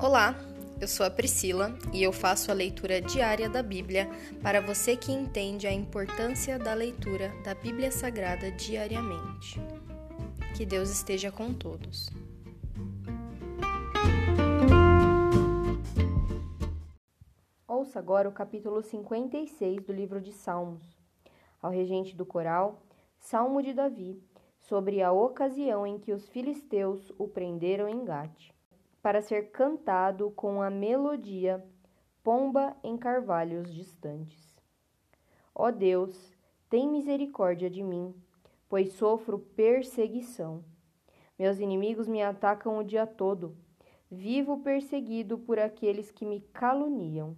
Olá, eu sou a Priscila e eu faço a leitura diária da Bíblia para você que entende a importância da leitura da Bíblia Sagrada diariamente. Que Deus esteja com todos. Ouça agora o capítulo 56 do livro de Salmos. Ao regente do coral, Salmo de Davi, sobre a ocasião em que os filisteus o prenderam em Gate para ser cantado com a melodia Pomba em carvalhos distantes. Ó Deus, tem misericórdia de mim, pois sofro perseguição. Meus inimigos me atacam o dia todo. Vivo perseguido por aqueles que me caluniam.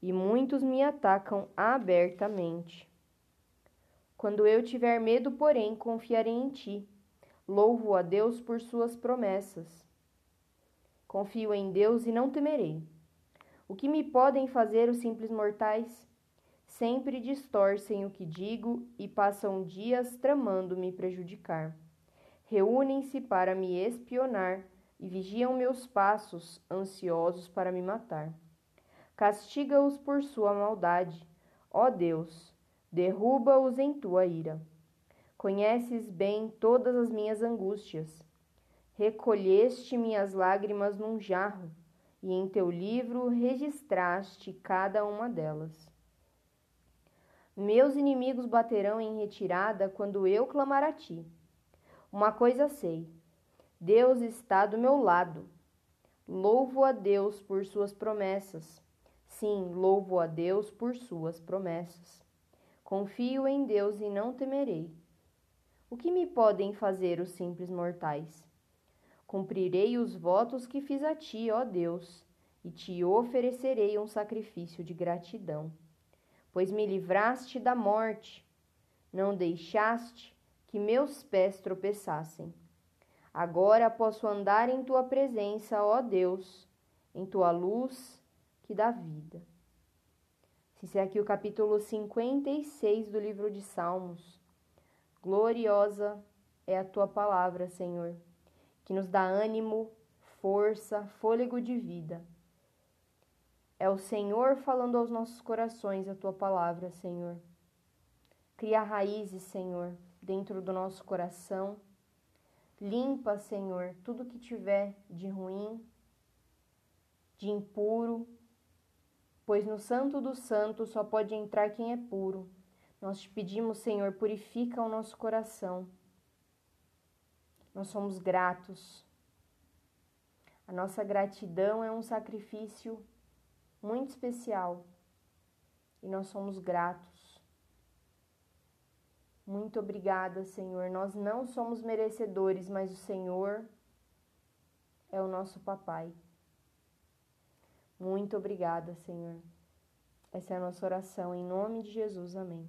E muitos me atacam abertamente. Quando eu tiver medo, porém, confiarei em ti. Louvo a Deus por suas promessas. Confio em Deus e não temerei. O que me podem fazer os simples mortais? Sempre distorcem o que digo e passam dias tramando me prejudicar. Reúnem-se para me espionar e vigiam meus passos, ansiosos para me matar. Castiga-os por sua maldade, ó Deus, derruba-os em tua ira. Conheces bem todas as minhas angústias Recolheste minhas lágrimas num jarro, e em teu livro registraste cada uma delas. Meus inimigos baterão em retirada quando eu clamar a ti. Uma coisa sei: Deus está do meu lado. Louvo a Deus por suas promessas. Sim, louvo a Deus por suas promessas. Confio em Deus e não temerei. O que me podem fazer os simples mortais? Cumprirei os votos que fiz a ti, ó Deus, e te oferecerei um sacrifício de gratidão. Pois me livraste da morte, não deixaste que meus pés tropeçassem. Agora posso andar em tua presença, ó Deus, em tua luz que dá vida. Esse é aqui o capítulo 56 do livro de Salmos. Gloriosa é a tua palavra, Senhor que nos dá ânimo, força, fôlego de vida. É o Senhor falando aos nossos corações a tua palavra, Senhor. Cria raízes, Senhor, dentro do nosso coração. Limpa, Senhor, tudo que tiver de ruim, de impuro, pois no Santo dos Santos só pode entrar quem é puro. Nós te pedimos, Senhor, purifica o nosso coração nós somos gratos. A nossa gratidão é um sacrifício muito especial e nós somos gratos. Muito obrigada, Senhor. Nós não somos merecedores, mas o Senhor é o nosso papai. Muito obrigada, Senhor. Essa é a nossa oração em nome de Jesus. Amém.